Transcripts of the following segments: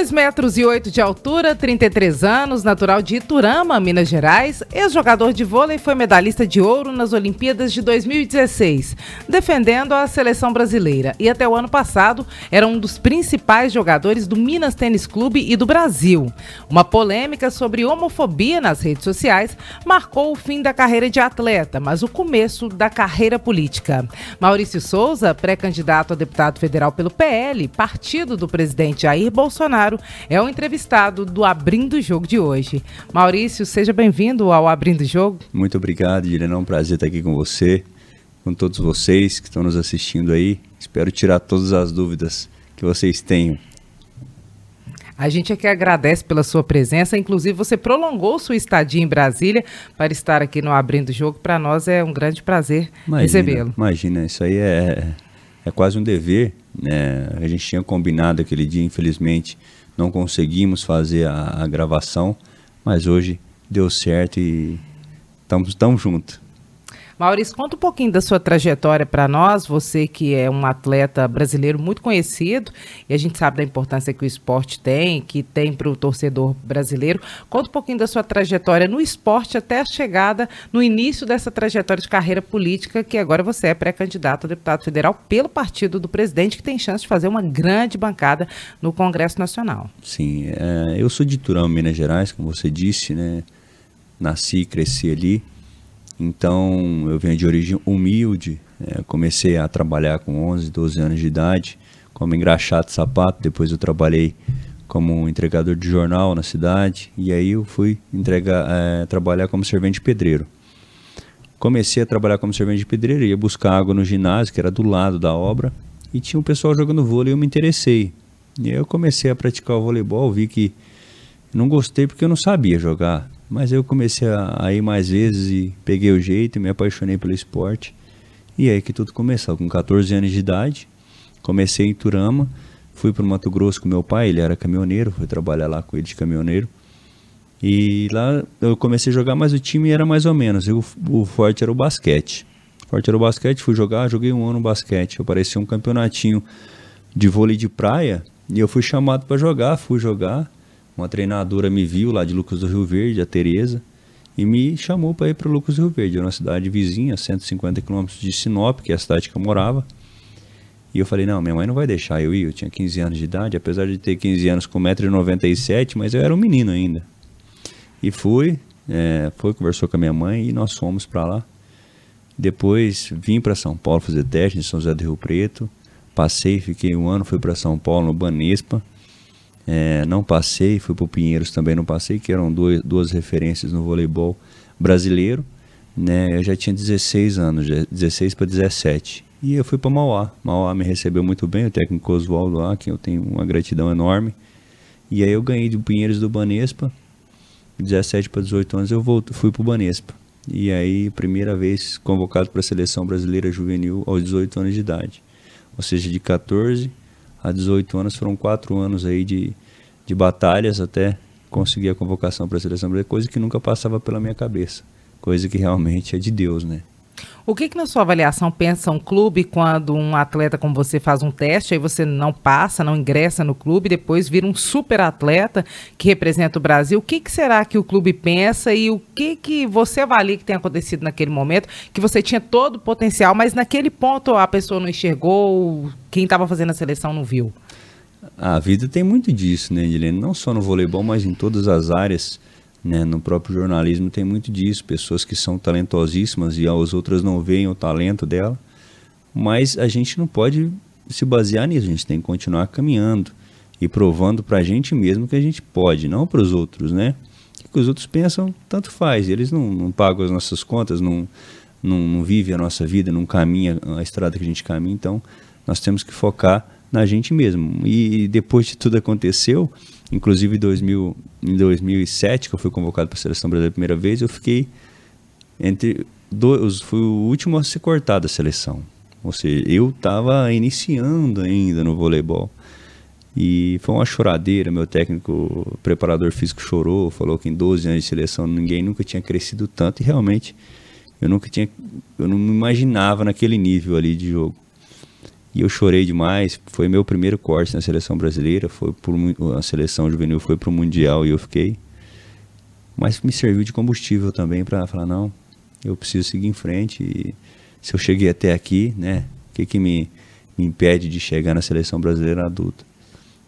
2 metros e 8 de altura, 33 anos, natural de Iturama, Minas Gerais, ex-jogador de vôlei foi medalhista de ouro nas Olimpíadas de 2016, defendendo a seleção brasileira. E até o ano passado era um dos principais jogadores do Minas Tênis Clube e do Brasil. Uma polêmica sobre homofobia nas redes sociais marcou o fim da carreira de atleta, mas o começo da carreira política. Maurício Souza, pré-candidato a deputado federal pelo PL, partido do presidente Jair Bolsonaro, Bolsonaro é o entrevistado do Abrindo o Jogo de hoje. Maurício, seja bem-vindo ao Abrindo o Jogo. Muito obrigado, Irene. É um prazer estar aqui com você, com todos vocês que estão nos assistindo aí. Espero tirar todas as dúvidas que vocês tenham. A gente aqui agradece pela sua presença. Inclusive, você prolongou sua estadia em Brasília para estar aqui no Abrindo o Jogo. Para nós é um grande prazer recebê-lo. Imagina, isso aí é, é quase um dever. Né? A gente tinha combinado aquele dia, infelizmente não conseguimos fazer a, a gravação, mas hoje deu certo e estamos tão juntos. Maurício, conta um pouquinho da sua trajetória para nós, você que é um atleta brasileiro muito conhecido, e a gente sabe da importância que o esporte tem, que tem para o torcedor brasileiro. Conta um pouquinho da sua trajetória no esporte até a chegada, no início dessa trajetória de carreira política, que agora você é pré-candidato a deputado federal pelo partido do presidente, que tem chance de fazer uma grande bancada no Congresso Nacional. Sim, é, eu sou de Turão, Minas Gerais, como você disse, né? Nasci e cresci ali. Então eu venho de origem humilde, é, comecei a trabalhar com 11, 12 anos de idade, como engraxado de sapato, depois eu trabalhei como entregador de jornal na cidade e aí eu fui entregar, é, trabalhar como servente pedreiro. Comecei a trabalhar como servente de pedreiro, ia buscar água no ginásio, que era do lado da obra, e tinha um pessoal jogando vôlei e eu me interessei. E aí eu comecei a praticar o voleibol, vi que não gostei porque eu não sabia jogar. Mas eu comecei a, a ir mais vezes e peguei o jeito me apaixonei pelo esporte. E aí que tudo começou. Com 14 anos de idade, comecei em Turama, fui para o Mato Grosso com meu pai, ele era caminhoneiro, fui trabalhar lá com ele de caminhoneiro. E lá eu comecei a jogar, mas o time era mais ou menos. Eu, o forte era o basquete. O forte era o basquete, fui jogar, joguei um ano basquete. Eu parecia um campeonatinho de vôlei de praia e eu fui chamado para jogar, fui jogar. Uma treinadora me viu lá de Lucas do Rio Verde, a Tereza, e me chamou para ir para Lucas do Rio Verde, é uma cidade vizinha, 150 quilômetros de Sinop, que é a cidade que eu morava. E eu falei, não, minha mãe não vai deixar eu ir, eu tinha 15 anos de idade, apesar de ter 15 anos com 1,97m, mas eu era um menino ainda. E fui, é, foi, conversou com a minha mãe e nós fomos para lá. Depois vim para São Paulo fazer teste em São José do Rio Preto. Passei, fiquei um ano, fui para São Paulo no Banespa. É, não passei, fui para o Pinheiros também não passei, que eram duas, duas referências no voleibol brasileiro. Né? Eu já tinha 16 anos, 16 para 17. E eu fui para Mauá. Mauá me recebeu muito bem, o técnico Oswaldo lá, que eu tenho uma gratidão enorme. E aí eu ganhei do Pinheiros do Banespa. 17 para 18 anos eu volto, fui para o Banespa. E aí, primeira vez convocado para a seleção brasileira juvenil aos 18 anos de idade. Ou seja, de 14 a 18 anos, foram quatro anos aí de, de batalhas até conseguir a convocação para a seleção brasileira, coisa que nunca passava pela minha cabeça, coisa que realmente é de Deus, né? O que, que na sua avaliação pensa um clube quando um atleta como você faz um teste, aí você não passa, não ingressa no clube, depois vira um super atleta que representa o Brasil? O que, que será que o clube pensa e o que, que você avalia que tem acontecido naquele momento, que você tinha todo o potencial, mas naquele ponto a pessoa não enxergou, quem estava fazendo a seleção não viu? A vida tem muito disso, né, Edilene? Não só no voleibol, mas em todas as áreas. Né? No próprio jornalismo tem muito disso, pessoas que são talentosíssimas e as outras não veem o talento dela, mas a gente não pode se basear nisso, a gente tem que continuar caminhando e provando para a gente mesmo que a gente pode, não para os outros, né? O que os outros pensam, tanto faz, eles não, não pagam as nossas contas, não, não, não vivem a nossa vida, não caminha a estrada que a gente caminha, então nós temos que focar na gente mesmo. E depois de tudo aconteceu, Inclusive, em, 2000, em 2007, que eu fui convocado para a seleção brasileira a primeira vez, eu fiquei entre dois, fui o último a ser cortado da seleção. Ou seja, eu estava iniciando ainda no voleibol. E foi uma choradeira, meu técnico, preparador físico chorou, falou que em 12 anos de seleção ninguém nunca tinha crescido tanto e realmente Eu nunca tinha, eu não me imaginava naquele nível ali de jogo. E eu chorei demais. Foi meu primeiro corte na seleção brasileira. Foi por a seleção juvenil foi para o mundial e eu fiquei. Mas me serviu de combustível também para falar não, eu preciso seguir em frente. E se eu cheguei até aqui, né? O que que me, me impede de chegar na seleção brasileira adulta?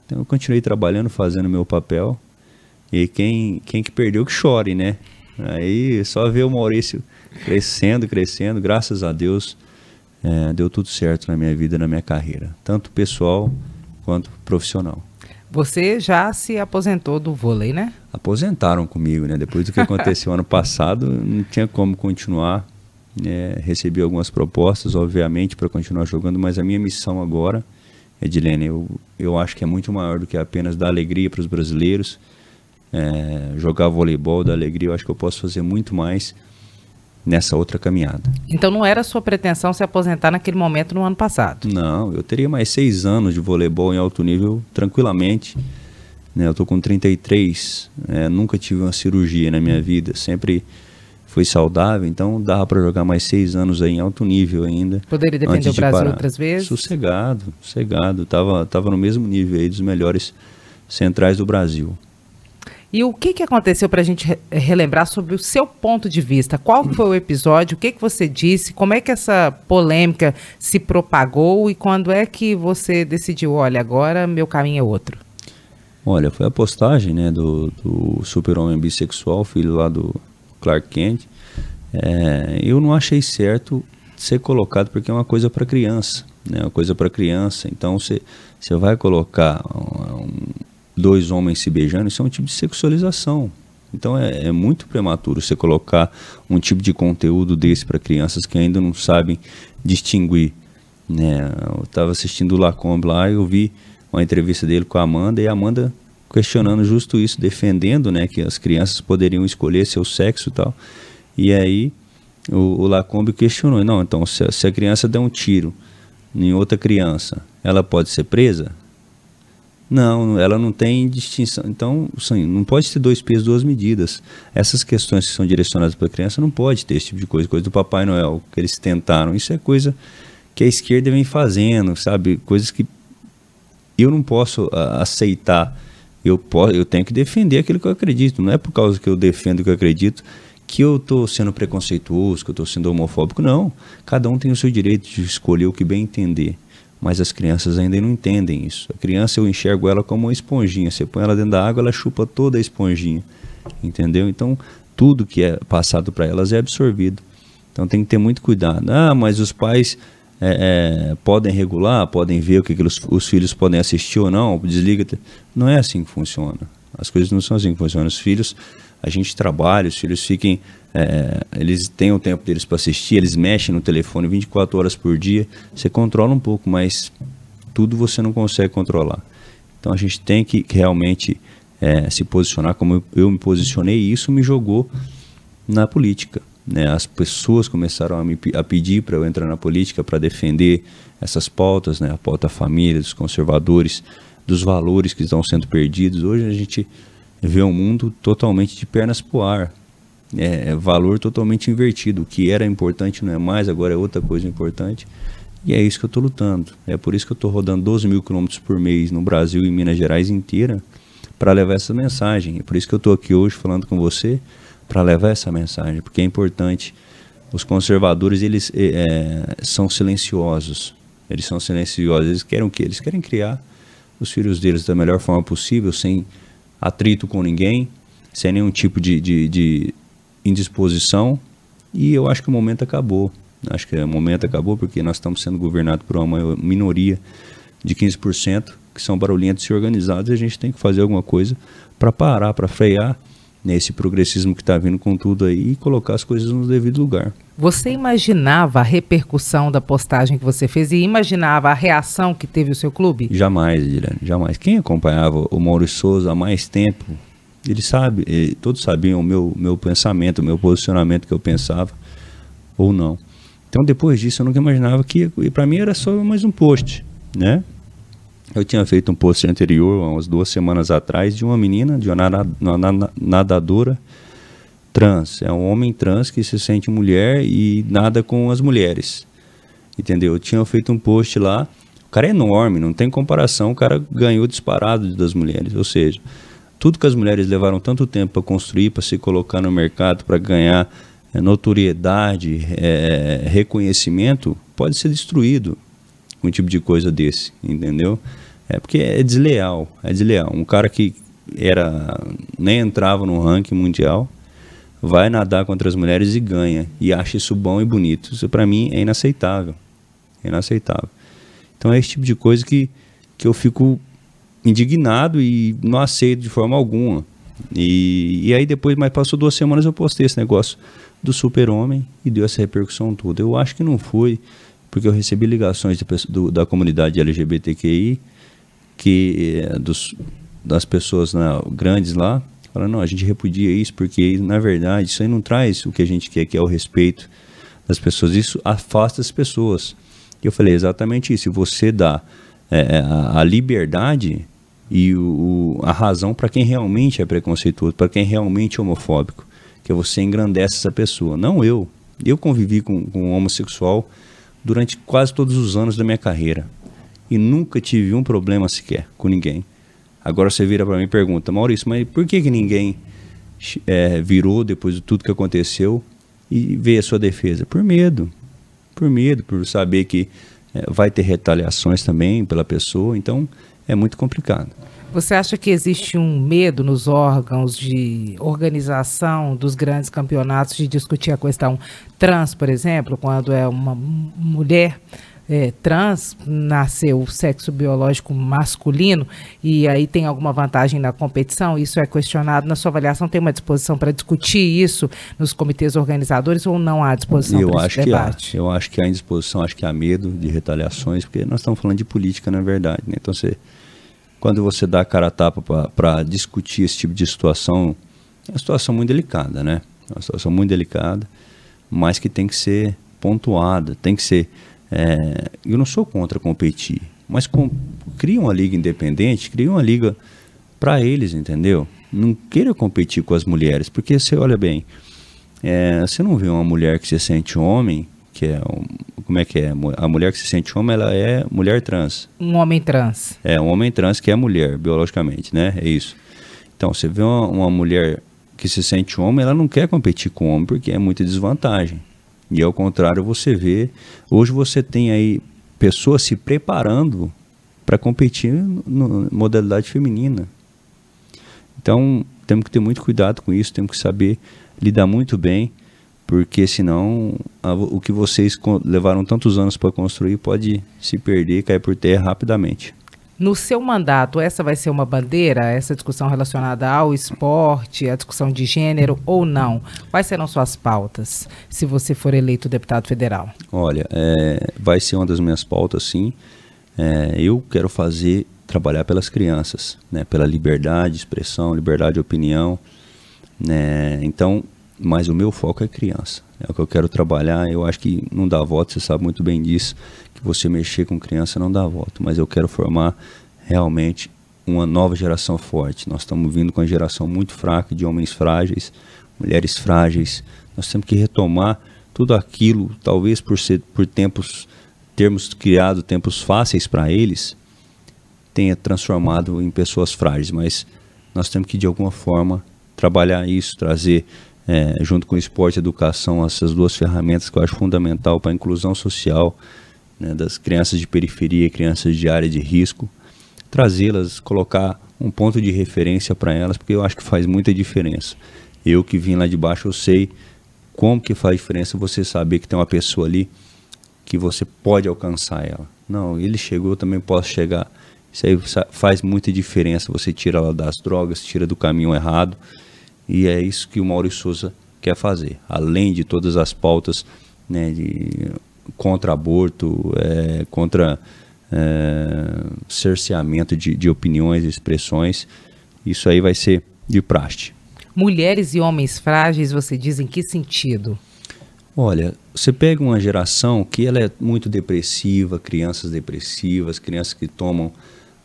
Então eu continuei trabalhando, fazendo meu papel. E quem quem que perdeu que chore, né? Aí só ver o Maurício crescendo, crescendo, graças a Deus é, deu tudo certo na minha vida, na minha carreira, tanto pessoal quanto profissional. Você já se aposentou do vôlei, né? Aposentaram comigo, né? Depois do que aconteceu ano passado, não tinha como continuar. É, recebi algumas propostas, obviamente, para continuar jogando, mas a minha missão agora, Edilene, eu, eu acho que é muito maior do que apenas dar alegria para os brasileiros, é, jogar voleibol, dar alegria. Eu acho que eu posso fazer muito mais nessa outra caminhada. Então não era sua pretensão se aposentar naquele momento no ano passado? Não, eu teria mais seis anos de voleibol em alto nível tranquilamente. Né, eu estou com 33, é, nunca tive uma cirurgia na minha vida, sempre fui saudável, então dava para jogar mais seis anos aí em alto nível ainda. Poderia defender o Brasil outras vezes? Sossegado, sossegado, tava, tava no mesmo nível aí dos melhores centrais do Brasil. E o que, que aconteceu para a gente re relembrar sobre o seu ponto de vista? Qual foi o episódio? O que, que você disse? Como é que essa polêmica se propagou? E quando é que você decidiu, olha, agora meu caminho é outro? Olha, foi a postagem né, do, do super-homem bissexual, filho lá do Clark Kent. É, eu não achei certo ser colocado porque é uma coisa para criança, né? Uma coisa para criança. Então você vai colocar um, dois homens se beijando, isso é um tipo de sexualização. Então é, é muito prematuro você colocar um tipo de conteúdo desse para crianças que ainda não sabem distinguir. Né? Eu estava assistindo o Lacombe lá e eu vi uma entrevista dele com a Amanda e a Amanda questionando justo isso, defendendo né, que as crianças poderiam escolher seu sexo e tal. E aí o, o Lacombe questionou, não, então se, se a criança der um tiro em outra criança, ela pode ser presa? Não, ela não tem distinção. Então, assim, não pode ter dois pesos, duas medidas. Essas questões que são direcionadas para a criança não pode ter esse tipo de coisa, coisa do Papai Noel, que eles tentaram. Isso é coisa que a esquerda vem fazendo, sabe? Coisas que eu não posso a, aceitar. Eu, posso, eu tenho que defender aquilo que eu acredito. Não é por causa que eu defendo o que eu acredito que eu estou sendo preconceituoso, que eu estou sendo homofóbico. Não. Cada um tem o seu direito de escolher o que bem entender mas as crianças ainda não entendem isso. A criança eu enxergo ela como uma esponjinha. Você põe ela dentro da água, ela chupa toda a esponjinha, entendeu? Então tudo que é passado para elas é absorvido. Então tem que ter muito cuidado. Ah, mas os pais é, é, podem regular, podem ver o que, que os, os, filhos podem assistir ou não, desliga. Não é assim que funciona. As coisas não são assim que funcionam. Os filhos, a gente trabalha, os filhos fiquem é, eles têm o tempo deles para assistir, eles mexem no telefone 24 horas por dia. Você controla um pouco, mas tudo você não consegue controlar. Então a gente tem que realmente é, se posicionar como eu, me posicionei e isso me jogou na política. Né? As pessoas começaram a, me, a pedir para eu entrar na política para defender essas pautas, né? a pauta família, dos conservadores, dos valores que estão sendo perdidos. Hoje a gente vê um mundo totalmente de pernas para o ar é, é, valor totalmente invertido. O que era importante não é mais, agora é outra coisa importante. E é isso que eu estou lutando. É por isso que eu estou rodando 12 mil quilômetros por mês no Brasil e Minas Gerais inteira para levar essa mensagem. É por isso que eu estou aqui hoje falando com você para levar essa mensagem, porque é importante. Os conservadores eles é, é, são silenciosos. Eles são silenciosos. Eles querem o quê? Eles querem criar os filhos deles da melhor forma possível, sem atrito com ninguém, sem nenhum tipo de, de, de indisposição e eu acho que o momento acabou. Acho que o momento acabou porque nós estamos sendo governados por uma minoria de 15% que são barulhentos e organizados e a gente tem que fazer alguma coisa para parar, para frear nesse progressismo que está vindo com tudo aí e colocar as coisas no devido lugar. Você imaginava a repercussão da postagem que você fez e imaginava a reação que teve o seu clube? Jamais, Dirane, jamais. Quem acompanhava o Maurício Souza há mais tempo ele sabe, ele, todos sabiam o meu, meu pensamento, o meu posicionamento que eu pensava ou não. Então depois disso eu nunca imaginava que, para mim era só mais um post, né? Eu tinha feito um post anterior, umas duas semanas atrás, de uma menina, de uma nadadora, trans, é um homem trans que se sente mulher e nada com as mulheres. Entendeu? Eu tinha feito um post lá, o cara é enorme, não tem comparação, o cara ganhou disparado das mulheres, ou seja, tudo que as mulheres levaram tanto tempo para construir, para se colocar no mercado, para ganhar é, notoriedade, é, reconhecimento, pode ser destruído com um tipo de coisa desse, entendeu? É porque é desleal, é desleal. Um cara que era nem entrava no ranking mundial vai nadar contra as mulheres e ganha e acha isso bom e bonito. Isso para mim é inaceitável, é inaceitável. Então é esse tipo de coisa que que eu fico indignado e não aceito de forma alguma. E, e aí depois, mas passou duas semanas eu postei esse negócio do super-homem e deu essa repercussão toda. Eu acho que não foi, porque eu recebi ligações de, do, da comunidade LGBTQI, que, é, dos, das pessoas né, grandes lá, falando, não, a gente repudia isso, porque na verdade isso aí não traz o que a gente quer, que é o respeito das pessoas, isso afasta as pessoas. E eu falei, exatamente isso, se você dá é, é a, a liberdade e o, a razão para quem realmente é preconceituoso, para quem realmente é homofóbico que você engrandece essa pessoa. Não eu. Eu convivi com, com um homossexual durante quase todos os anos da minha carreira e nunca tive um problema sequer com ninguém. Agora você vira para mim e pergunta, Maurício, mas por que, que ninguém é, virou depois de tudo que aconteceu e veio a sua defesa? Por medo. Por medo, por saber que é, vai ter retaliações também pela pessoa. Então é muito complicado. Você acha que existe um medo nos órgãos de organização dos grandes campeonatos de discutir a questão trans, por exemplo, quando é uma mulher é, trans, nasceu sexo biológico masculino e aí tem alguma vantagem na competição? Isso é questionado na sua avaliação? Tem uma disposição para discutir isso nos comitês organizadores ou não há disposição eu para acho esse debate? Que há. Eu acho que há indisposição, acho que há medo de retaliações, porque nós estamos falando de política, na verdade. Né? Então você quando você dá a cara a tapa para discutir esse tipo de situação, é uma situação muito delicada, né? É uma situação muito delicada, mas que tem que ser pontuada, tem que ser. É, eu não sou contra competir, mas com, cria uma liga independente, cria uma liga para eles, entendeu? Não queira competir com as mulheres, porque você olha bem, é, você não vê uma mulher que se sente homem que é um, como é que é? A mulher que se sente homem, ela é mulher trans. Um homem trans. É, um homem trans que é mulher, biologicamente, né? É isso. Então, você vê uma, uma mulher que se sente homem, ela não quer competir com homem porque é muita desvantagem. E ao contrário, você vê, hoje você tem aí pessoas se preparando para competir na modalidade feminina. Então, temos que ter muito cuidado com isso, temos que saber lidar muito bem porque senão a, o que vocês levaram tantos anos para construir pode se perder e cair por terra rapidamente. No seu mandato, essa vai ser uma bandeira, essa discussão relacionada ao esporte, a discussão de gênero ou não? Quais serão suas pautas se você for eleito deputado federal? Olha, é, vai ser uma das minhas pautas, sim. É, eu quero fazer, trabalhar pelas crianças, né, pela liberdade de expressão, liberdade de opinião. Né, então, mas o meu foco é criança. É o que eu quero trabalhar. Eu acho que não dá voto, você sabe muito bem disso, que você mexer com criança não dá voto, mas eu quero formar realmente uma nova geração forte. Nós estamos vindo com uma geração muito fraca de homens frágeis, mulheres frágeis. Nós temos que retomar tudo aquilo, talvez por ser por tempos termos criado tempos fáceis para eles, tenha transformado em pessoas frágeis, mas nós temos que de alguma forma trabalhar isso, trazer é, junto com esporte e educação, essas duas ferramentas que eu acho fundamental para a inclusão social né, das crianças de periferia e crianças de área de risco, trazê-las, colocar um ponto de referência para elas, porque eu acho que faz muita diferença. Eu que vim lá de baixo, eu sei como que faz diferença você saber que tem uma pessoa ali que você pode alcançar ela. Não, ele chegou, eu também posso chegar. Isso aí faz muita diferença. Você tira ela das drogas, tira do caminho errado e é isso que o Maurício Souza quer fazer. Além de todas as pautas né, de, contra aborto, é, contra é, cerceamento de, de opiniões e expressões, isso aí vai ser de praste. Mulheres e homens frágeis, você diz em que sentido? Olha, você pega uma geração que ela é muito depressiva, crianças depressivas, crianças que tomam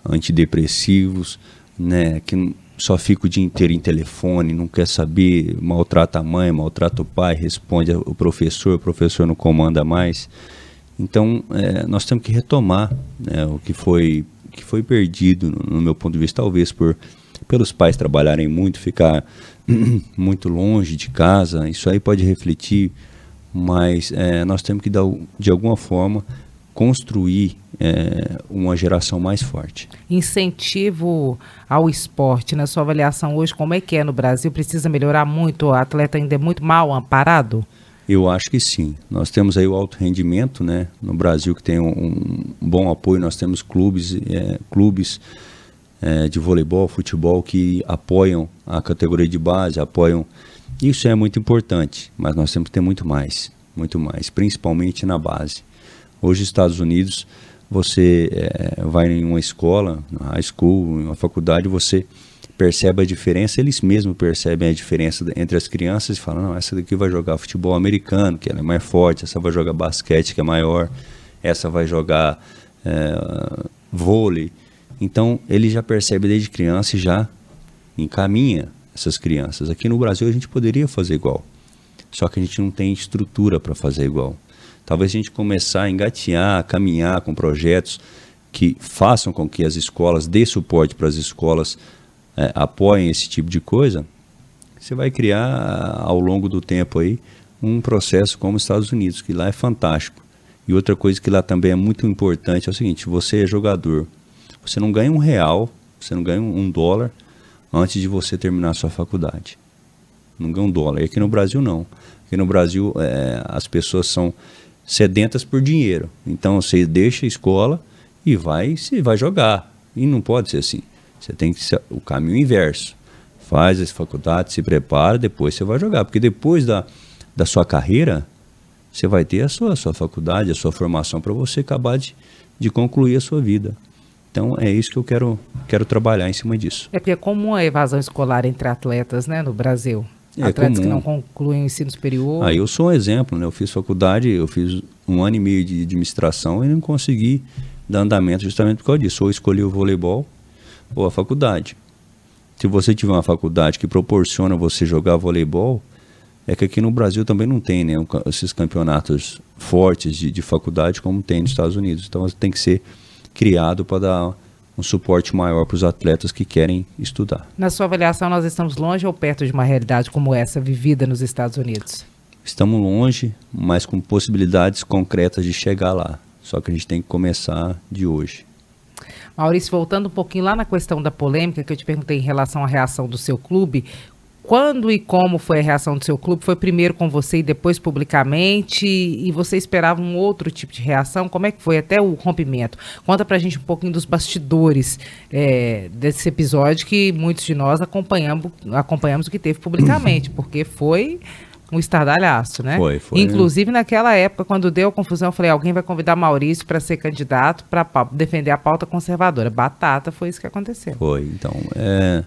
antidepressivos, né, que só fica o dia inteiro em telefone, não quer saber, maltrata a mãe, maltrata o pai, responde o professor, o professor não comanda mais. Então, é, nós temos que retomar né, o que foi, que foi perdido, no, no, meu ponto de vista, talvez por pelos pais trabalharem muito, ficar muito longe de casa, isso aí pode refletir, mas é, nós temos que, dar, de alguma forma, construir é, uma geração mais forte. Incentivo ao esporte, na sua avaliação hoje, como é que é no Brasil? Precisa melhorar muito? O atleta ainda é muito mal amparado? Eu acho que sim. Nós temos aí o alto rendimento, né? No Brasil que tem um, um bom apoio, nós temos clubes, é, clubes é, de voleibol, futebol que apoiam a categoria de base, apoiam. Isso é muito importante, mas nós temos que ter muito mais, muito mais, principalmente na base. Hoje, Estados Unidos, você é, vai em uma escola, na high school, em uma faculdade, você percebe a diferença, eles mesmos percebem a diferença entre as crianças e falam, não, essa daqui vai jogar futebol americano, que ela é mais forte, essa vai jogar basquete, que é maior, essa vai jogar é, vôlei. Então, ele já percebe desde criança e já encaminha essas crianças. Aqui no Brasil a gente poderia fazer igual, só que a gente não tem estrutura para fazer igual. Talvez a gente começar a engatear, a caminhar com projetos que façam com que as escolas dê suporte para as escolas é, apoiem esse tipo de coisa, você vai criar ao longo do tempo aí um processo como os Estados Unidos, que lá é fantástico. E outra coisa que lá também é muito importante é o seguinte: você é jogador, você não ganha um real, você não ganha um dólar antes de você terminar a sua faculdade. Não ganha um dólar. E aqui no Brasil não. Aqui no Brasil é, as pessoas são sedentas por dinheiro. Então você deixa a escola e vai se vai jogar. E não pode ser assim. Você tem que ser o caminho inverso. Faz as faculdades, se prepara, depois você vai jogar. Porque depois da, da sua carreira, você vai ter a sua, a sua faculdade, a sua formação para você acabar de, de concluir a sua vida. Então é isso que eu quero, quero trabalhar em cima disso. É porque é comum a evasão escolar entre atletas né, no Brasil. É atletas comum. que não concluem o ensino superior. Ah, eu sou um exemplo, né? Eu fiz faculdade, eu fiz um ano e meio de administração e não consegui dar andamento justamente por causa disso. Ou escolhi o voleibol ou a faculdade. Se você tiver uma faculdade que proporciona você jogar voleibol, é que aqui no Brasil também não tem né, esses campeonatos fortes de, de faculdade como tem nos Estados Unidos. Então tem que ser criado para dar um suporte maior para os atletas que querem estudar. Na sua avaliação, nós estamos longe ou perto de uma realidade como essa vivida nos Estados Unidos? Estamos longe, mas com possibilidades concretas de chegar lá. Só que a gente tem que começar de hoje. Maurício, voltando um pouquinho lá na questão da polêmica que eu te perguntei em relação à reação do seu clube, quando e como foi a reação do seu clube? Foi primeiro com você e depois publicamente? E você esperava um outro tipo de reação? Como é que foi até o rompimento? Conta pra gente um pouquinho dos bastidores é, desse episódio que muitos de nós acompanhamos, acompanhamos o que teve publicamente, porque foi um estardalhaço, né? Foi, foi. Inclusive, naquela época, quando deu a confusão, eu falei: alguém vai convidar Maurício para ser candidato para defender a pauta conservadora. Batata, foi isso que aconteceu. Foi, então. É,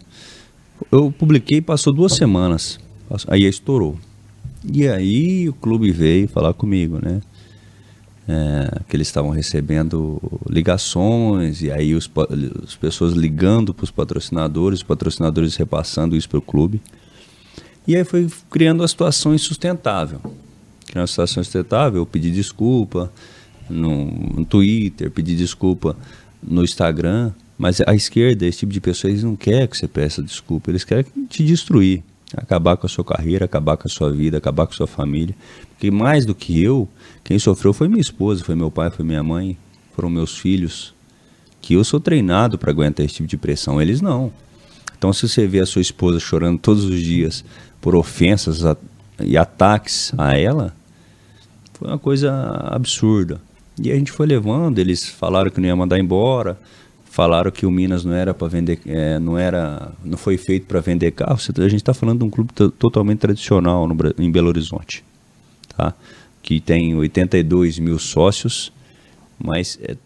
eu publiquei, passou duas semanas, aí estourou. E aí o clube veio falar comigo, né? É, que eles estavam recebendo ligações, e aí os, as pessoas ligando para os patrocinadores, os patrocinadores repassando isso para o clube. E aí foi criando uma situação insustentável. Criando uma situação insustentável, eu pedi desculpa no, no Twitter, pedi desculpa no Instagram, mas a esquerda, esse tipo de pessoa, eles não querem que você peça desculpa, eles querem te destruir, acabar com a sua carreira, acabar com a sua vida, acabar com a sua família. Porque mais do que eu, quem sofreu foi minha esposa, foi meu pai, foi minha mãe, foram meus filhos. Que eu sou treinado para aguentar esse tipo de pressão, eles não. Então, se você vê a sua esposa chorando todos os dias por ofensas a, e ataques a ela, foi uma coisa absurda. E a gente foi levando, eles falaram que não ia mandar embora, falaram que o Minas não era para vender, é, não era, não foi feito para vender carro. A gente está falando de um clube totalmente tradicional no, em Belo Horizonte, tá? Que tem 82 mil sócios, mas é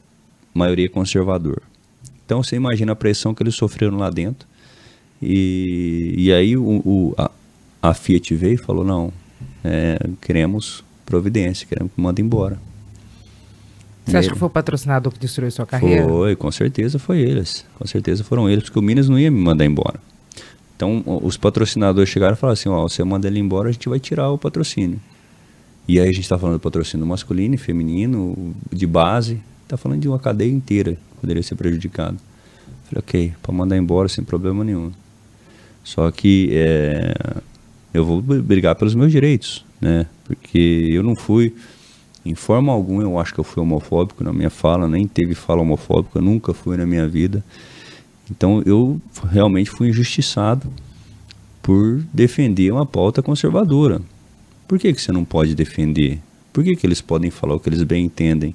maioria conservador. Então você imagina a pressão que eles sofreram lá dentro. E, e aí o, o a, a Fiat veio e falou, não, é, queremos providência, queremos que manda embora. Você acha que foi o patrocinador que destruiu sua carreira? Foi, com certeza foi eles. Com certeza foram eles, porque o Minas não ia me mandar embora. Então, os patrocinadores chegaram e falaram assim: ó, você manda ele embora, a gente vai tirar o patrocínio. E aí a gente está falando do patrocínio masculino e feminino, de base, está falando de uma cadeia inteira que poderia ser prejudicada. Falei, ok, para mandar embora sem problema nenhum. Só que é, eu vou brigar pelos meus direitos, né? Porque eu não fui, em forma alguma, eu acho que eu fui homofóbico na minha fala, nem teve fala homofóbica, nunca fui na minha vida. Então eu realmente fui injustiçado por defender uma pauta conservadora. Por que, que você não pode defender? Por que, que eles podem falar o que eles bem entendem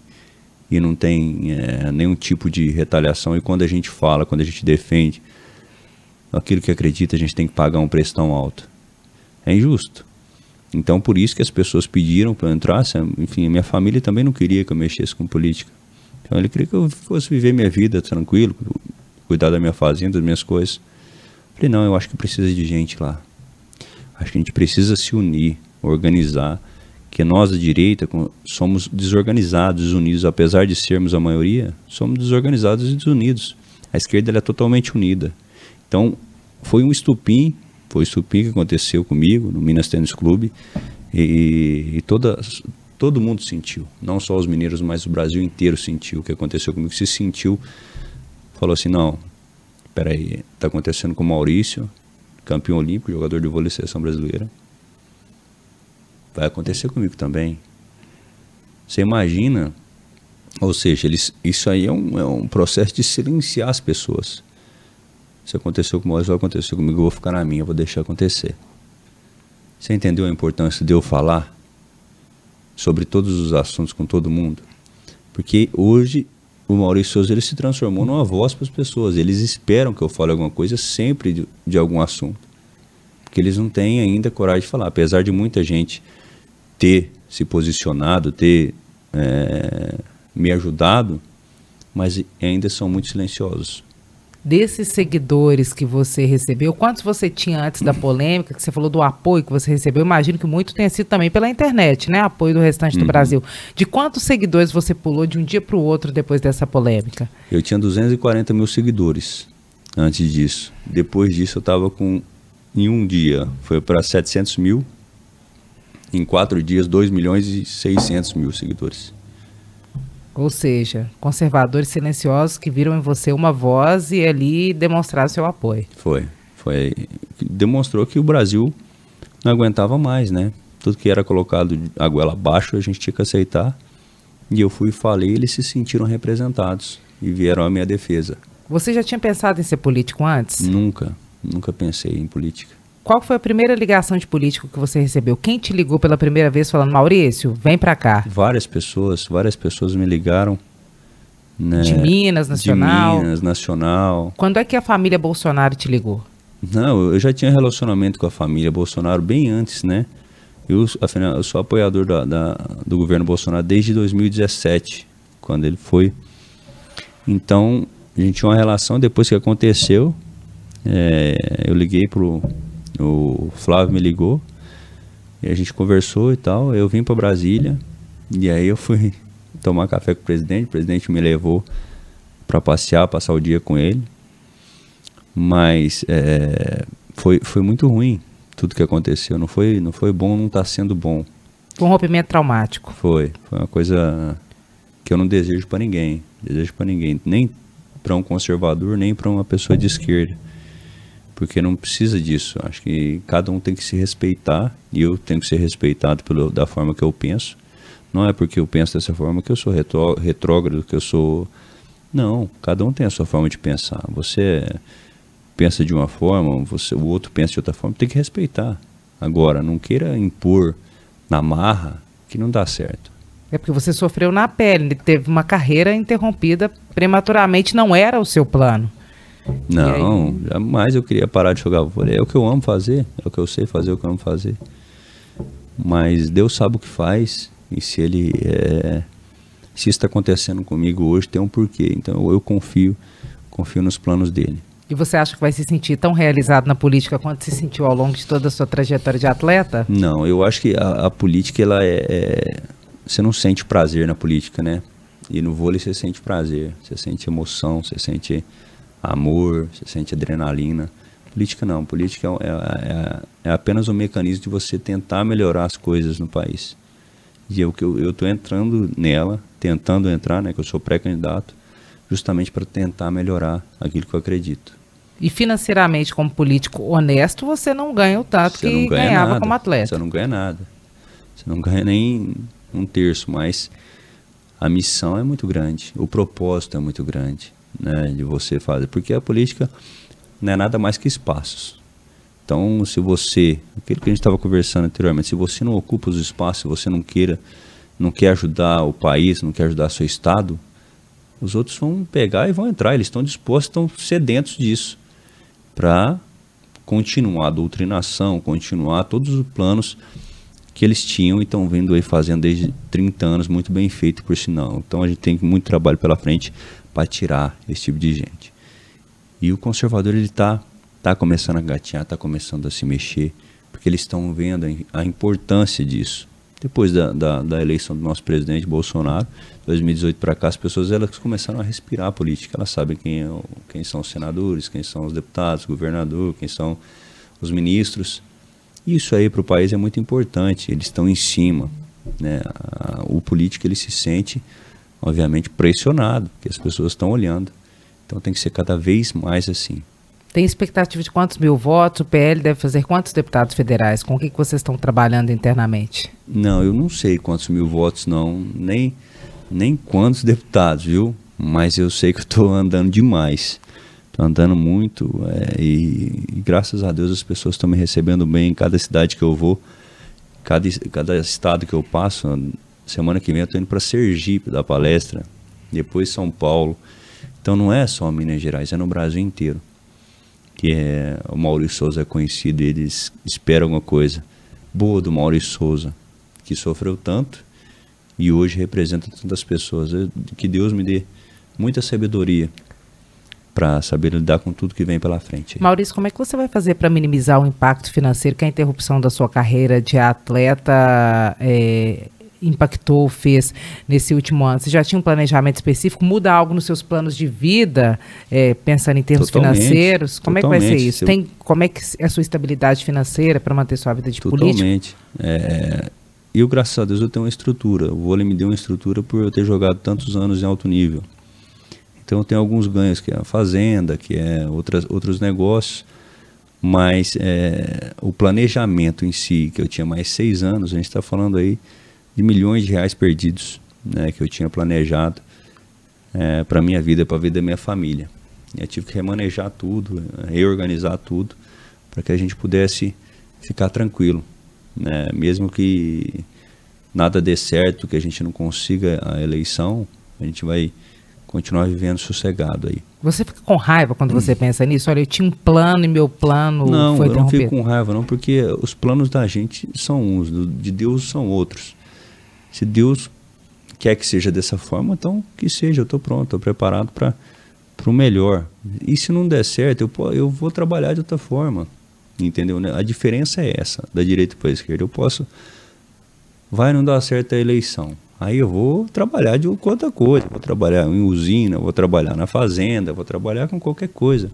e não tem é, nenhum tipo de retaliação? E quando a gente fala, quando a gente defende aquilo que acredita, a gente tem que pagar um preço tão alto? É injusto. Então, por isso que as pessoas pediram para eu entrar. Enfim, minha família também não queria que eu mexesse com política. Então, ele queria que eu fosse viver minha vida tranquilo, cuidar da minha fazenda, das minhas coisas. Falei, não, eu acho que precisa de gente lá. Acho que a gente precisa se unir, organizar, que nós da direita somos desorganizados, desunidos, apesar de sermos a maioria, somos desorganizados e desunidos. A esquerda é totalmente unida. Então, foi um estupim foi isso que aconteceu comigo no Minas Tênis Clube e, e toda, todo mundo sentiu, não só os mineiros, mas o Brasil inteiro sentiu o que aconteceu comigo. Se sentiu, falou assim: não, peraí, está acontecendo com o Maurício, campeão olímpico, jogador de vôlei seleção brasileira. Vai acontecer comigo também. Você imagina, ou seja, eles, isso aí é um, é um processo de silenciar as pessoas. Se aconteceu com o Moisés, vai acontecer comigo, eu vou ficar na minha, eu vou deixar acontecer. Você entendeu a importância de eu falar sobre todos os assuntos com todo mundo? Porque hoje o Maurício Souza ele se transformou numa voz para as pessoas. Eles esperam que eu fale alguma coisa sempre de, de algum assunto. Porque eles não têm ainda coragem de falar. Apesar de muita gente ter se posicionado, ter é, me ajudado, mas ainda são muito silenciosos desses seguidores que você recebeu, quantos você tinha antes da polêmica, que você falou do apoio que você recebeu? Imagino que muito tenha sido também pela internet, né? Apoio do restante uhum. do Brasil. De quantos seguidores você pulou de um dia para o outro depois dessa polêmica? Eu tinha 240 mil seguidores antes disso. Depois disso eu estava com, em um dia, foi para 700 mil. Em quatro dias, 2 milhões e 600 mil seguidores. Ou seja, conservadores silenciosos que viram em você uma voz e ali demonstraram seu apoio. Foi. Foi. Demonstrou que o Brasil não aguentava mais, né? Tudo que era colocado a goela abaixo a gente tinha que aceitar. E eu fui e falei, eles se sentiram representados e vieram à minha defesa. Você já tinha pensado em ser político antes? Nunca, nunca pensei em política. Qual foi a primeira ligação de político que você recebeu? Quem te ligou pela primeira vez falando, Maurício, vem para cá? Várias pessoas, várias pessoas me ligaram. Né? De Minas, Nacional? De Minas, Nacional. Quando é que a família Bolsonaro te ligou? Não, eu já tinha relacionamento com a família Bolsonaro bem antes, né? Eu, afinal, eu sou apoiador da, da, do governo Bolsonaro desde 2017, quando ele foi. Então, a gente tinha uma relação, depois que aconteceu, é, eu liguei pro o Flávio me ligou e a gente conversou e tal. Eu vim para Brasília e aí eu fui tomar café com o presidente. O presidente me levou para passear, passar o dia com ele. Mas é, foi, foi muito ruim tudo que aconteceu. Não foi, não foi bom, não está sendo bom. Foi um rompimento traumático. Foi. Foi uma coisa que eu não desejo para ninguém. Desejo para ninguém. Nem para um conservador, nem para uma pessoa de esquerda porque não precisa disso. Acho que cada um tem que se respeitar e eu tenho que ser respeitado pelo, da forma que eu penso. Não é porque eu penso dessa forma que eu sou retró, retrógrado, que eu sou. Não, cada um tem a sua forma de pensar. Você pensa de uma forma, você, o outro pensa de outra forma, tem que respeitar. Agora, não queira impor na marra que não dá certo. É porque você sofreu na pele, teve uma carreira interrompida prematuramente, não era o seu plano. Não, jamais eu queria parar de jogar vôlei. É o que eu amo fazer, é o que eu sei fazer, é o que eu amo fazer. Mas Deus sabe o que faz e se ele é, se está acontecendo comigo hoje tem um porquê. Então eu confio, confio nos planos dele. E você acha que vai se sentir tão realizado na política quanto se sentiu ao longo de toda a sua trajetória de atleta? Não, eu acho que a, a política ela é, é, você não sente prazer na política, né? E no vôlei você sente prazer, você sente emoção, você sente amor, você sente adrenalina. Política não. Política é, é, é, é apenas um mecanismo de você tentar melhorar as coisas no país. E eu eu estou entrando nela, tentando entrar, né, que eu sou pré-candidato, justamente para tentar melhorar aquilo que eu acredito. E financeiramente, como político honesto, você não ganha o tanto você que ganha ganhava nada, como atleta. Você não ganha nada. Você não ganha nem um terço, mas a missão é muito grande, o propósito é muito grande, né, de você fazer, porque a política não é nada mais que espaços. Então, se você, aquilo que a gente estava conversando anteriormente, se você não ocupa os espaços, se você não queira, não quer ajudar o país, não quer ajudar seu estado, os outros vão pegar e vão entrar, eles estão dispostos, estão sedentos disso, para continuar a doutrinação, continuar todos os planos que eles tinham e estão vindo aí fazendo desde 30 anos, muito bem feito por sinal. Então a gente tem muito trabalho pela frente para tirar esse tipo de gente. E o conservador ele está tá começando a gatinhar, está começando a se mexer, porque eles estão vendo a importância disso. Depois da, da, da, eleição do nosso presidente Bolsonaro, 2018 para cá, as pessoas elas começaram a respirar a política. Elas sabem quem, é, quem são os senadores, quem são os deputados, governador, quem são os ministros. Isso aí para o país é muito importante. Eles estão em cima. Né? O político ele se sente, obviamente, pressionado, porque as pessoas estão olhando. Então tem que ser cada vez mais assim. Tem expectativa de quantos mil votos? O PL deve fazer quantos deputados federais? Com o que, que vocês estão trabalhando internamente? Não, eu não sei quantos mil votos, não. Nem, nem quantos deputados, viu? Mas eu sei que eu estou andando demais. Estou andando muito é, e, e, graças a Deus as pessoas estão me recebendo bem em cada cidade que eu vou, cada, cada estado que eu passo. Semana que vem eu estou indo para Sergipe dar palestra, depois São Paulo. Então não é só Minas Gerais, é no Brasil inteiro. Que é, o Maurício Souza é conhecido, eles esperam alguma coisa boa do Maurício Souza, que sofreu tanto e hoje representa tantas pessoas. Que Deus me dê muita sabedoria para saber lidar com tudo que vem pela frente. Maurício, como é que você vai fazer para minimizar o impacto financeiro que a interrupção da sua carreira de atleta é, impactou, fez nesse último ano? Você já tinha um planejamento específico? Muda algo nos seus planos de vida, é, pensando em termos totalmente, financeiros? Como é que vai ser isso? Tem, como é que é a sua estabilidade financeira para manter sua vida de totalmente. político? Totalmente. É, eu, graças a Deus, eu tenho uma estrutura. O vôlei me deu uma estrutura por eu ter jogado tantos anos em alto nível. Então, eu tenho alguns ganhos, que é a fazenda, que é outras, outros negócios. Mas é, o planejamento em si, que eu tinha mais seis anos, a gente está falando aí de milhões de reais perdidos né, que eu tinha planejado é, para minha vida, para a vida da minha família. E eu tive que remanejar tudo, reorganizar tudo, para que a gente pudesse ficar tranquilo. Né? Mesmo que nada dê certo, que a gente não consiga a eleição, a gente vai continuar vivendo sossegado aí. Você fica com raiva quando você hum. pensa nisso? Olha, eu tinha um plano e meu plano não, foi. Não, eu não fico com raiva não, porque os planos da gente são uns, de Deus são outros. Se Deus quer que seja dessa forma, então que seja, eu estou pronto, estou preparado para o melhor. E se não der certo, eu, eu vou trabalhar de outra forma. Entendeu? Né? A diferença é essa, da direita para a esquerda. Eu posso. Vai não dar certo a eleição. Aí eu vou trabalhar de outra coisa. Vou trabalhar em usina, vou trabalhar na fazenda, vou trabalhar com qualquer coisa.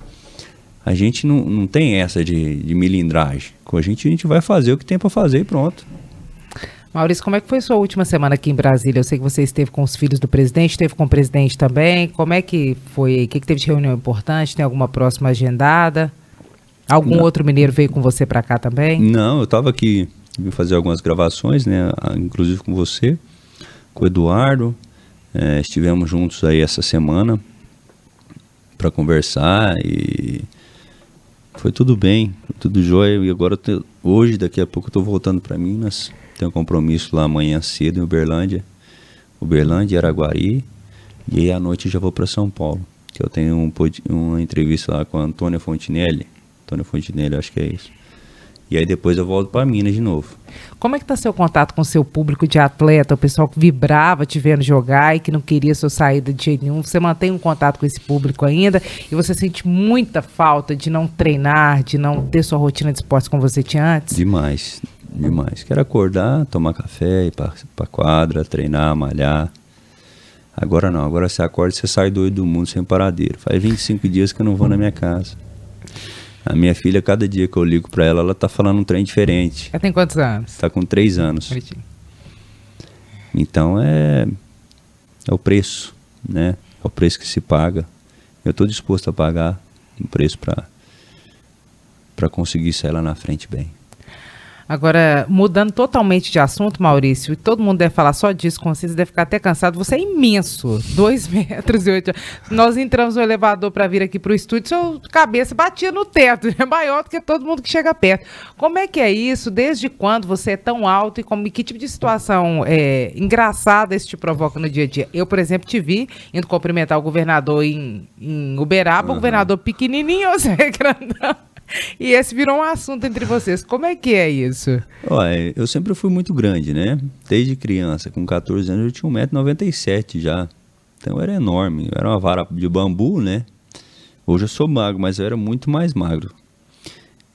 A gente não, não tem essa de, de milindragem. Com a gente, a gente vai fazer o que tem para fazer e pronto. Maurício, como é que foi sua última semana aqui em Brasília? Eu sei que você esteve com os filhos do presidente, esteve com o presidente também. Como é que foi? O que, que teve de reunião importante? Tem alguma próxima agendada? Algum Não. outro mineiro veio com você para cá também? Não, eu estava aqui, vim fazer algumas gravações, né? Inclusive com você, com o Eduardo. É, estivemos juntos aí essa semana para conversar e foi tudo bem, tudo jóia. E agora, hoje, daqui a pouco, eu estou voltando para Minas tenho um compromisso lá amanhã cedo em Uberlândia. Uberlândia, Araguari. E aí à noite já vou para São Paulo. Que eu tenho um, uma entrevista lá com a Antônia Fontinelli. Antônia Fontinelli, acho que é isso. E aí depois eu volto para Minas de novo. Como é que tá seu contato com o seu público de atleta, o pessoal que vibrava te vendo jogar e que não queria sua saída de jeito nenhum? Você mantém um contato com esse público ainda e você sente muita falta de não treinar, de não ter sua rotina de esportes como você tinha antes? Demais, demais. Quero acordar, tomar café, ir pra, pra quadra, treinar, malhar. Agora não, agora você acorda e você sai doido do mundo sem paradeiro. Faz 25 dias que eu não vou na minha casa. A minha filha, cada dia que eu ligo para ela, ela tá falando um trem diferente. Ela tem quantos anos? Tá com três anos. Então é, é o preço, né? É o preço que se paga. Eu estou disposto a pagar um preço para para conseguir sair lá na frente bem. Agora, mudando totalmente de assunto, Maurício, e todo mundo deve falar só disso você deve ficar até cansado. Você é imenso, 2 metros e 8. Nós entramos no elevador para vir aqui para o estúdio, sua cabeça batia no teto, é maior do que todo mundo que chega perto. Como é que é isso? Desde quando você é tão alto e como, que tipo de situação é, engraçada isso te provoca no dia a dia? Eu, por exemplo, te vi indo cumprimentar o governador em, em Uberaba, uhum. o governador pequenininho, você é grandão. E esse virou um assunto entre vocês. Como é que é isso? Olha, eu sempre fui muito grande, né? Desde criança, com 14 anos, eu tinha 1,97m já. Então eu era enorme. Eu era uma vara de bambu, né? Hoje eu sou magro, mas eu era muito mais magro.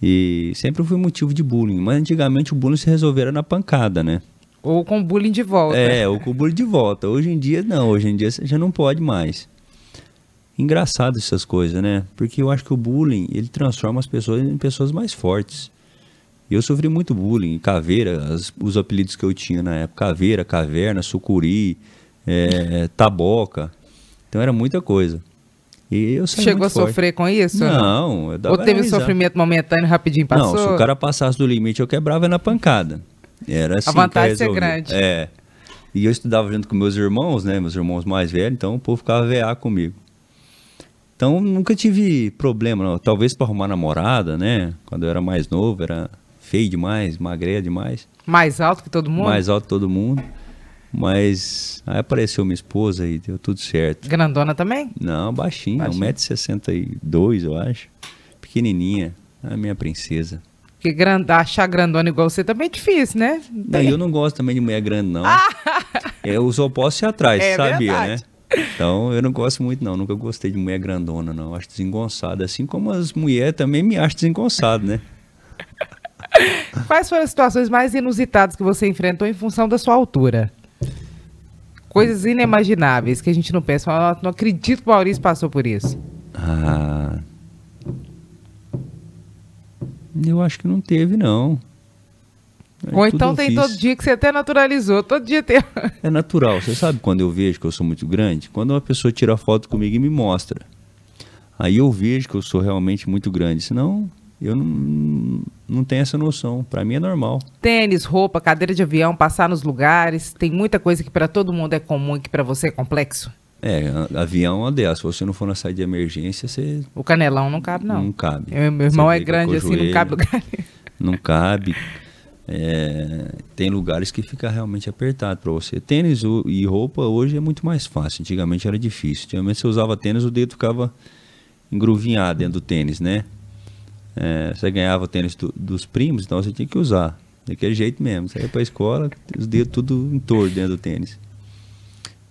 E sempre fui motivo de bullying. Mas antigamente o bullying se resolvera na pancada, né? Ou com bullying de volta. É, ou com bullying de volta. Hoje em dia, não. Hoje em dia você já não pode mais engraçado essas coisas, né? Porque eu acho que o bullying, ele transforma as pessoas em pessoas mais fortes. Eu sofri muito bullying, caveira, as, os apelidos que eu tinha na época, caveira, caverna, sucuri, é, taboca. Então era muita coisa. E eu Chegou a forte. sofrer com isso? Não, Ou teve sofrimento momentâneo rapidinho passou? Não, se o cara passasse do limite, eu quebrava na pancada. Era assim. A vantagem ser grande. É. E eu estudava junto com meus irmãos, né? Meus irmãos mais velhos, então o povo ficava VA comigo. Então nunca tive problema, não. talvez para arrumar namorada, né? Quando eu era mais novo, era feio demais, magreia demais. Mais alto que todo mundo? Mais alto que todo mundo. Mas aí apareceu minha esposa e deu tudo certo. Grandona também? Não, baixinha, baixinha. 1,62m, eu acho. Pequenininha, a minha princesa. Porque grand... achar grandona igual você também é difícil, né? Não, eu não gosto também de mulher grande, não. Ah! Eu só posso ir atrás, é sabia, verdade. né? Então eu não gosto muito, não. Nunca gostei de mulher grandona, não. Acho desengonçada. Assim como as mulheres também me acham desengonçado, né? Quais foram as situações mais inusitadas que você enfrentou em função da sua altura? Coisas inimagináveis que a gente não pensa. Eu não acredito que o Maurício passou por isso. Ah. Eu acho que não teve, não. É Ou então tem todo dia que você até naturalizou, todo dia tem. É natural. Você sabe quando eu vejo que eu sou muito grande? Quando uma pessoa tira foto comigo e me mostra. Aí eu vejo que eu sou realmente muito grande. Senão, eu não, não tenho essa noção. Para mim é normal. Tênis, roupa, cadeira de avião, passar nos lugares. Tem muita coisa que para todo mundo é comum e que para você é complexo. É, avião é uma dessas. Se você não for na saída de emergência, você. O canelão não cabe, não. Não cabe. Eu, meu irmão é grande assim, não cabe lugar. Não cabe. É, tem lugares que fica realmente apertado para você. Tênis e roupa hoje é muito mais fácil. Antigamente era difícil. Antigamente você usava tênis, o dedo ficava engruvinhado dentro do tênis, né? É, você ganhava o tênis do, dos primos, então você tinha que usar. Daquele jeito mesmo. Você ia para a escola, os dedos tudo em torno dentro do tênis.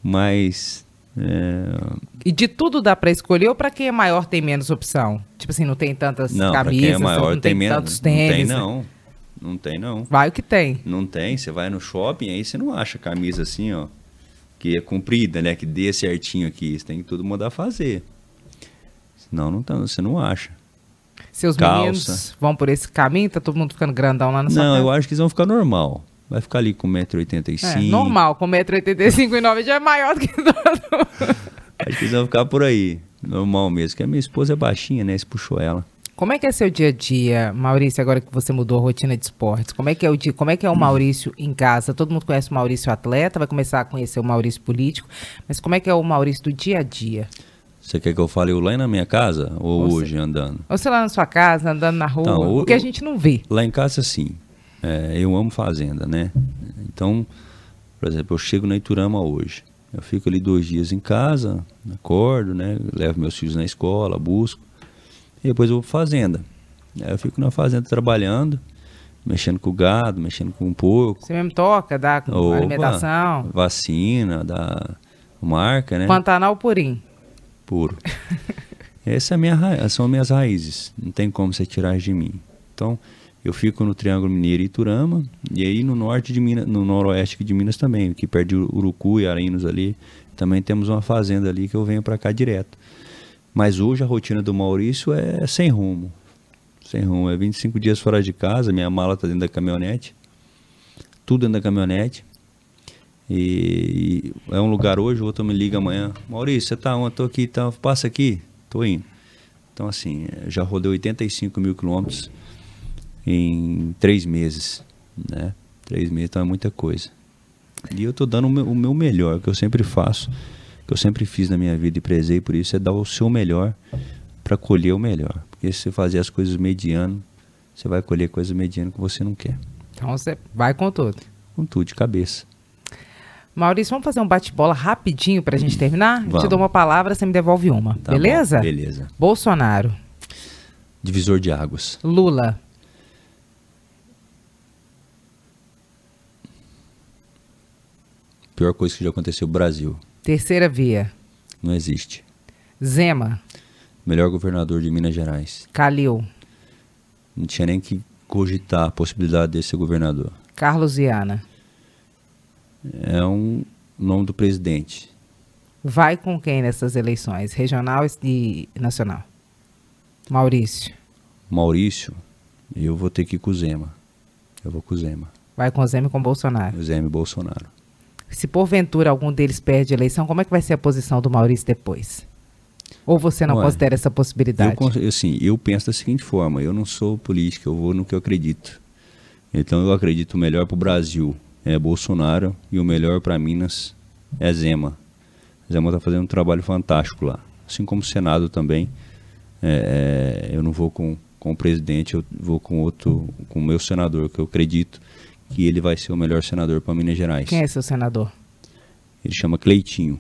Mas. É... E de tudo dá para escolher ou para quem é maior tem menos opção? Tipo assim, não tem tantas não, camisas, quem é maior, não tem, tem menos, tantos tênis. Não tem, não. Não tem, não. Vai o que tem. Não tem. Você vai no shopping, aí você não acha camisa assim, ó. Que é comprida, né? Que dê certinho aqui. Você tem que tudo mandar fazer. Senão não tá, você não acha. Seus Calça. meninos vão por esse caminho? Tá todo mundo ficando grandão lá na sua Não, casa? eu acho que eles vão ficar normal. Vai ficar ali com 1,85m. É, normal, com 1,85m e 9 já é maior do que todo. Acho que eles vão ficar por aí. Normal mesmo. Porque a minha esposa é baixinha, né? Isso puxou ela. Como é que é seu dia a dia, Maurício, agora que você mudou a rotina de esportes? Como é que é o dia, como é que é o Maurício em casa? Todo mundo conhece o Maurício atleta, vai começar a conhecer o Maurício político, mas como é que é o Maurício do dia a dia? Você quer que eu fale lá na minha casa ou hoje andando? Ou sei lá na sua casa, andando na rua, então, o que a gente não vê. Lá em casa, sim. É, eu amo fazenda, né? Então, por exemplo, eu chego na Iturama hoje. Eu fico ali dois dias em casa, acordo, né? Levo meus filhos na escola, busco. E depois eu vou para fazenda. Aí eu fico na fazenda trabalhando, mexendo com o gado, mexendo com o porco. Você mesmo toca, dá Opa, alimentação? Vacina, dá marca, né? Pantanal purim. Puro. Essa é minha, são minhas raízes. Não tem como você tirar de mim. Então, eu fico no Triângulo Mineiro e Iturama, e aí no norte de Minas, no noroeste de Minas também, que perde Urucu e Arinos ali, também temos uma fazenda ali que eu venho para cá direto. Mas hoje a rotina do Maurício é sem rumo. sem rumo. É 25 dias fora de casa, minha mala tá dentro da caminhonete. Tudo dentro da caminhonete. E, é um lugar hoje, o outro me liga amanhã. Maurício, você tá onde? Tô aqui, tá, passa aqui. Tô indo. Então, assim, já rodei 85 mil quilômetros em três meses, né? Três meses, então é muita coisa. E eu tô dando o meu, o meu melhor, que eu sempre faço, que eu sempre fiz na minha vida e prezei por isso, é dar o seu melhor para colher o melhor. Porque se você fazer as coisas mediano, você vai colher coisas medianas que você não quer. Então você vai com tudo. Com tudo, de cabeça. Maurício, vamos fazer um bate-bola rapidinho para a gente terminar? Vamos. Te dou uma palavra, você me devolve uma. Tá beleza? bom, beleza. Bolsonaro, Divisor de águas. Lula, Pior coisa que já aconteceu no Brasil. Terceira via, Não existe. Zema, Melhor governador de Minas Gerais. Calil, Não tinha nem que cogitar a possibilidade de ser governador. Carlos Viana. É um nome do presidente. Vai com quem nessas eleições, regional e nacional? Maurício. Maurício, eu vou ter que ir com o Zema. Eu vou com o Zema. Vai com Zema e com Bolsonaro. O Zema e Bolsonaro. Se porventura algum deles perde a eleição, como é que vai ser a posição do Maurício depois? Ou você não Ué, considera essa possibilidade? Eu, assim, eu penso da seguinte forma, eu não sou político, eu vou no que eu acredito. Então eu acredito o melhor para o Brasil é Bolsonaro e o melhor para Minas é Zema. Zema está fazendo um trabalho fantástico lá. Assim como o Senado também. É, é, eu não vou com, com o presidente, eu vou com outro, com o meu senador, que eu acredito que ele vai ser o melhor senador para Minas Gerais. Quem é seu senador? Ele chama Cleitinho.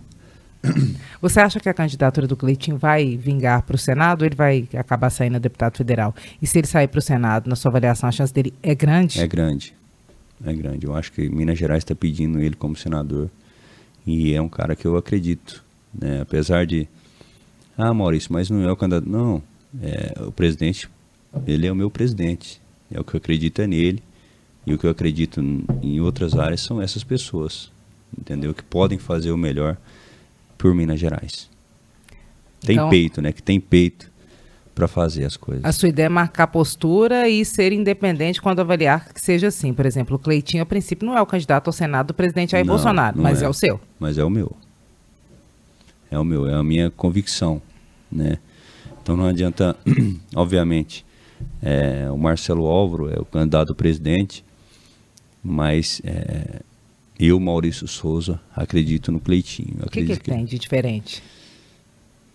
Você acha que a candidatura do Cleitinho vai vingar para o Senado ou ele vai acabar saindo a deputado federal? E se ele sair para o Senado, na sua avaliação, a chance dele é grande? É grande. É grande. Eu acho que Minas Gerais está pedindo ele como senador. E é um cara que eu acredito. Né? Apesar de. Ah, Maurício, mas não é o candidato. Não. É, o presidente, ele é o meu presidente. É o que eu acredito é nele. E o que eu acredito em outras áreas são essas pessoas. Entendeu? Que podem fazer o melhor por Minas Gerais. Tem Então- peito, né? Que tem peito para fazer as coisas. A sua ideia é marcar postura e ser independente quando avaliar que seja assim. Por exemplo, o Cleitinho, a princípio, não é o candidato ao Senado do presidente Jair Não, Bolsonaro, não mas é. é. o seu. mas é o meu. É o meu, é a minha convicção, né? Então não adianta, obviamente, é, o Marcelo Álvaro é o candidato a presidente, mas é, eu, Maurício Souza, acredito no Cleitinho. O que, que ele tem de diferente?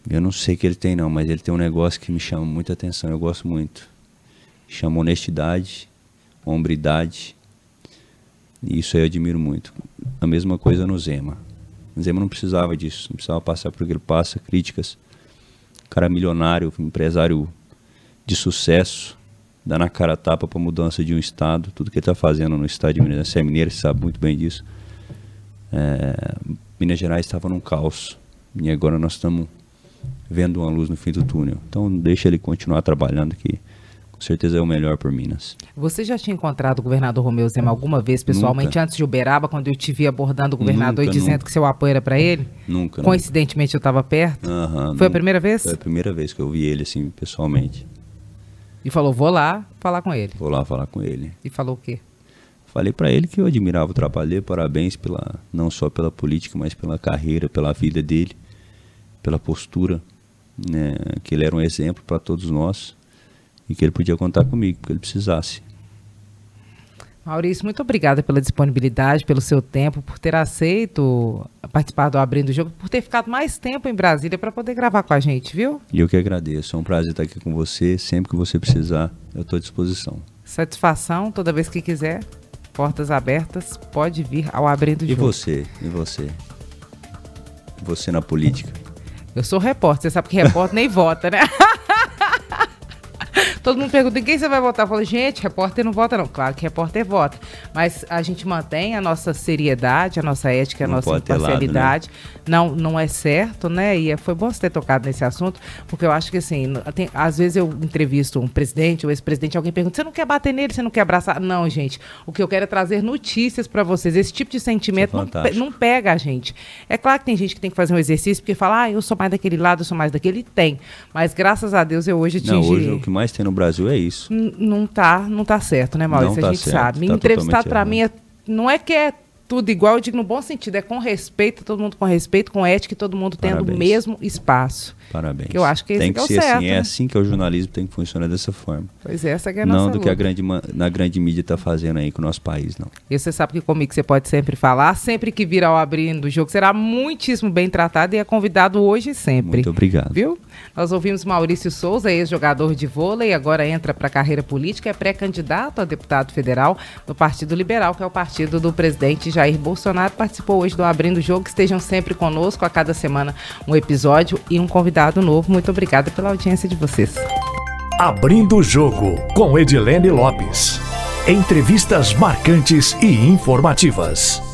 Eu não sei o que ele tem não, mas ele tem um negócio que me chama muita atenção, eu gosto muito. Chama honestidade, hombridade, e isso aí eu admiro muito. A mesma coisa no Zema. O Zema não precisava disso, não precisava passar por que ele passa, críticas. Cara milionário, empresário de sucesso, dá na cara a tapa para mudança de um estado, tudo que ele está fazendo no estado de Minas, você é mineiro, você sabe muito bem disso. É, Minas Gerais estava num caos, e agora nós estamos vendo uma luz no fim do túnel. Então deixa ele continuar trabalhando que com certeza é o melhor por Minas. Você já tinha encontrado o governador Romeu Zema alguma vez pessoalmente Nunca. antes de Uberaba, quando eu te vi abordando o governador Nunca, e dizendo nunca. que seu apoio era para ele? Nunca. Coincidentemente eu estava perto. Aham, Foi a primeira vez? Foi a primeira vez que eu vi ele assim pessoalmente. E falou, vou lá falar com ele. Vou lá falar com ele. E falou o quê? Falei pra ele que eu admirava o trabalho dele, parabéns pela não só pela política, mas pela carreira, pela vida dele, pela postura, né, que ele era um exemplo para todos nós e que ele podia contar comigo, que ele precisasse. Maurício, muito obrigada pela disponibilidade, pelo seu tempo, por ter aceito participar do Abrindo o Jogo, por ter ficado mais tempo em Brasília para poder gravar com a gente, viu? E eu que agradeço. É um prazer estar aqui com você. Sempre que você precisar, eu estou à disposição. Satisfação, toda vez que quiser, portas abertas, pode vir ao Abrindo o E Jogo. você? E você? Você na política? Eu sou repórter, você sabe que repórter nem vota, né? Todo mundo pergunta em quem você vai votar. Eu falo, gente, repórter não vota, não. Claro que repórter vota. Mas a gente mantém a nossa seriedade, a nossa ética, a Não nossa ter lado, né? imparcialidade. Não, não é certo, né? E é- foi bom você ter tocado nesse assunto, porque eu acho que assim, tem- às vezes eu entrevisto um presidente ou ex-presidente, alguém pergunta: você não quer bater nele, você não quer abraçar? Não, gente. O que eu quero é trazer notícias para vocês. Esse tipo de sentimento não, pe- fantástico. não pega a gente. É claro que tem gente que tem que fazer um exercício porque fala, ah, eu sou mais daquele lado, eu sou mais daquele. Tem. Mas graças a Deus eu hoje atingi. Não, hoje o que mais tem no Brasil é isso. Não tá, não tá certo, né, Maurício? Não a tá gente certo, sabe. tá Entrevistado para mim é, não é que é tudo igual, eu digo no bom sentido, é com respeito, todo mundo com respeito, com ética e todo mundo tendo o Parabéns. mesmo espaço. Parabéns. Que eu acho que tem que que é ser certo, assim, né? é assim que o jornalismo tem que funcionar dessa forma. Pois é, essa é a não nossa do que a grande, na grande mídia está fazendo aí com o nosso país, não. E você sabe que comigo você pode sempre falar, sempre que vir ao abrindo o jogo, será muitíssimo bem tratado e é convidado hoje e sempre. Muito obrigado. Viu? Nós ouvimos Maurício Souza, ex-jogador de vôlei, agora entra para a carreira política, é pré-candidato a deputado federal do Partido Liberal, que é o partido do presidente Jair Bolsonaro. Participou hoje do Abrindo o Jogo. Estejam sempre conosco, a cada semana um episódio e um convidado novo. Muito obrigada pela audiência de vocês. Abrindo o jogo com Edilene Lopes. Entrevistas marcantes e informativas.